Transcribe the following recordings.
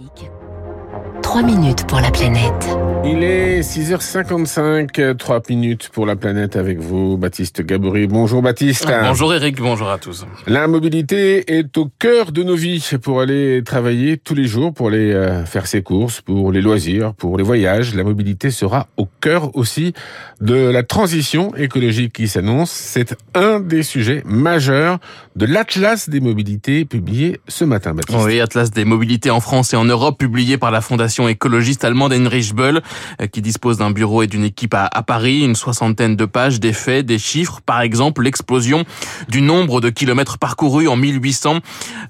Classique. 3 minutes pour la planète. Il est 6h55, 3 minutes pour la planète avec vous, Baptiste Gabory. Bonjour Baptiste. Bonjour Eric, bonjour à tous. La mobilité est au cœur de nos vies pour aller travailler tous les jours, pour aller euh, faire ses courses, pour les loisirs, pour les voyages. La mobilité sera au cœur aussi de la transition écologique qui s'annonce. C'est un des sujets majeurs de l'Atlas des mobilités publié ce matin, Baptiste. Oui, Atlas des mobilités en France et en Europe publié par la fondation écologiste allemande Heinrich Böll, euh, qui dispose d'un bureau et d'une équipe à, Paris, une soixantaine de pages, des faits, des chiffres, par exemple l'explosion du nombre de kilomètres parcourus en 1800.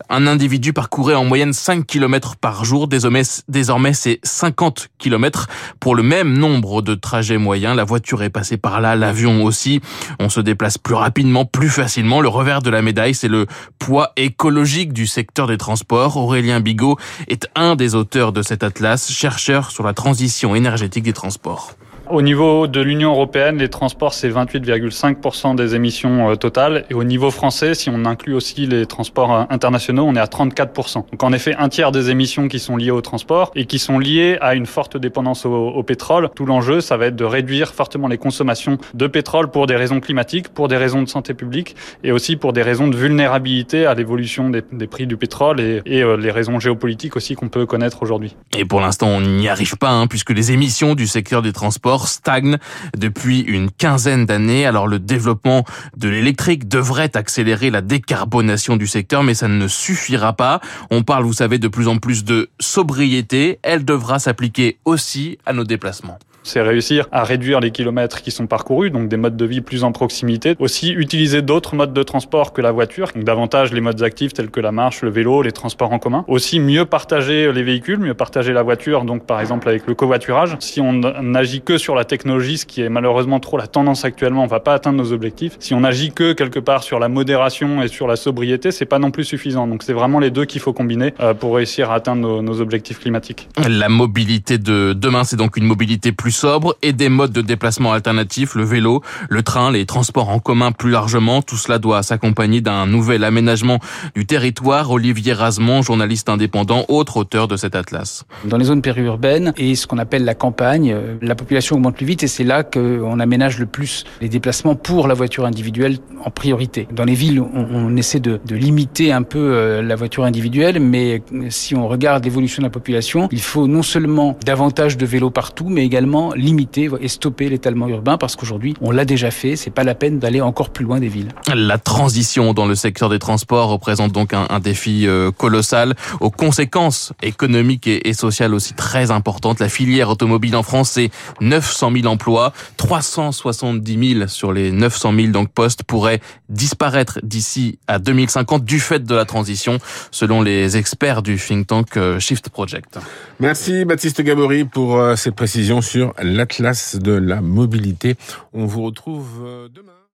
Un individu parcourait en moyenne 5 kilomètres par jour, désormais, désormais c'est 50 kilomètres pour le même nombre de trajets moyens. La voiture est passée par là, l'avion aussi. On se déplace plus rapidement, plus facilement. Le revers de la médaille, c'est le poids écologique du secteur des transports. Aurélien Bigot est un des auteurs de cet atlas, chercheur sur la transition énergétique des transports. Au niveau de l'Union européenne, les transports, c'est 28,5% des émissions euh, totales. Et au niveau français, si on inclut aussi les transports euh, internationaux, on est à 34%. Donc en effet, un tiers des émissions qui sont liées au transport et qui sont liées à une forte dépendance au, pétrole. Tout l'enjeu, ça va être de réduire fortement les consommations de pétrole pour des raisons climatiques, pour des raisons de santé publique et aussi pour des raisons de vulnérabilité à l'évolution des, prix du pétrole et, euh, les raisons géopolitiques aussi qu'on peut connaître aujourd'hui. Et pour l'instant, on n'y arrive pas, hein, puisque les émissions du secteur des transports stagne depuis une quinzaine d'années. Alors le développement de l'électrique devrait accélérer la décarbonation du secteur, mais ça ne suffira pas. On parle, vous savez, de plus en plus de sobriété. Elle devra s'appliquer aussi à nos déplacements c'est réussir à réduire les kilomètres qui sont parcourus, donc des modes de vie plus en proximité. Aussi utiliser d'autres modes de transport que la voiture, donc davantage les modes actifs tels que la marche, le vélo, les transports en commun. Aussi mieux partager les véhicules, mieux partager la voiture, donc par exemple avec le covoiturage. Si on n'agit que sur la technologie, ce qui est malheureusement trop la tendance actuellement, on va pas atteindre nos objectifs. Si on agit que quelque part sur la modération et sur la sobriété, c'est pas non plus suffisant. Donc c'est vraiment les deux qu'il faut combiner euh, pour réussir à atteindre nos objectifs climatiques. La mobilité de demain, c'est donc une mobilité plus sobre et des modes de déplacement alternatifs, le vélo, le train, les transports en commun plus largement. Tout cela doit s'accompagner d'un nouvel aménagement du territoire. Olivier Razemont, journaliste indépendant, autre auteur de cet atlas. Dans les zones périurbaines et ce qu'on appelle la campagne, euh, la population augmente plus vite et c'est là qu'on aménage le plus les déplacements pour la voiture individuelle en priorité. Dans les villes, on, essaie de, de, limiter un peu euh, la voiture individuelle, mais si on regarde l'évolution de la population, il faut non seulement davantage de vélos partout, mais également limiter et stopper l'étalement urbain parce qu'aujourd'hui, on l'a déjà fait, c'est pas la peine d'aller encore plus loin des villes. La transition dans le secteur des transports représente donc un, défi euh, colossal aux conséquences économiques et, sociales aussi très importantes. La filière automobile en France, c'est 900 000 emplois, 370 000 sur les 900 000 donc postes pourraient disparaître d'ici à 2050 du fait de la transition, selon les experts du think tank euh, Shift Project. Merci Baptiste Gabory pour euh, ces précisions sur l'Atlas de la mobilité. On vous retrouve euh, demain.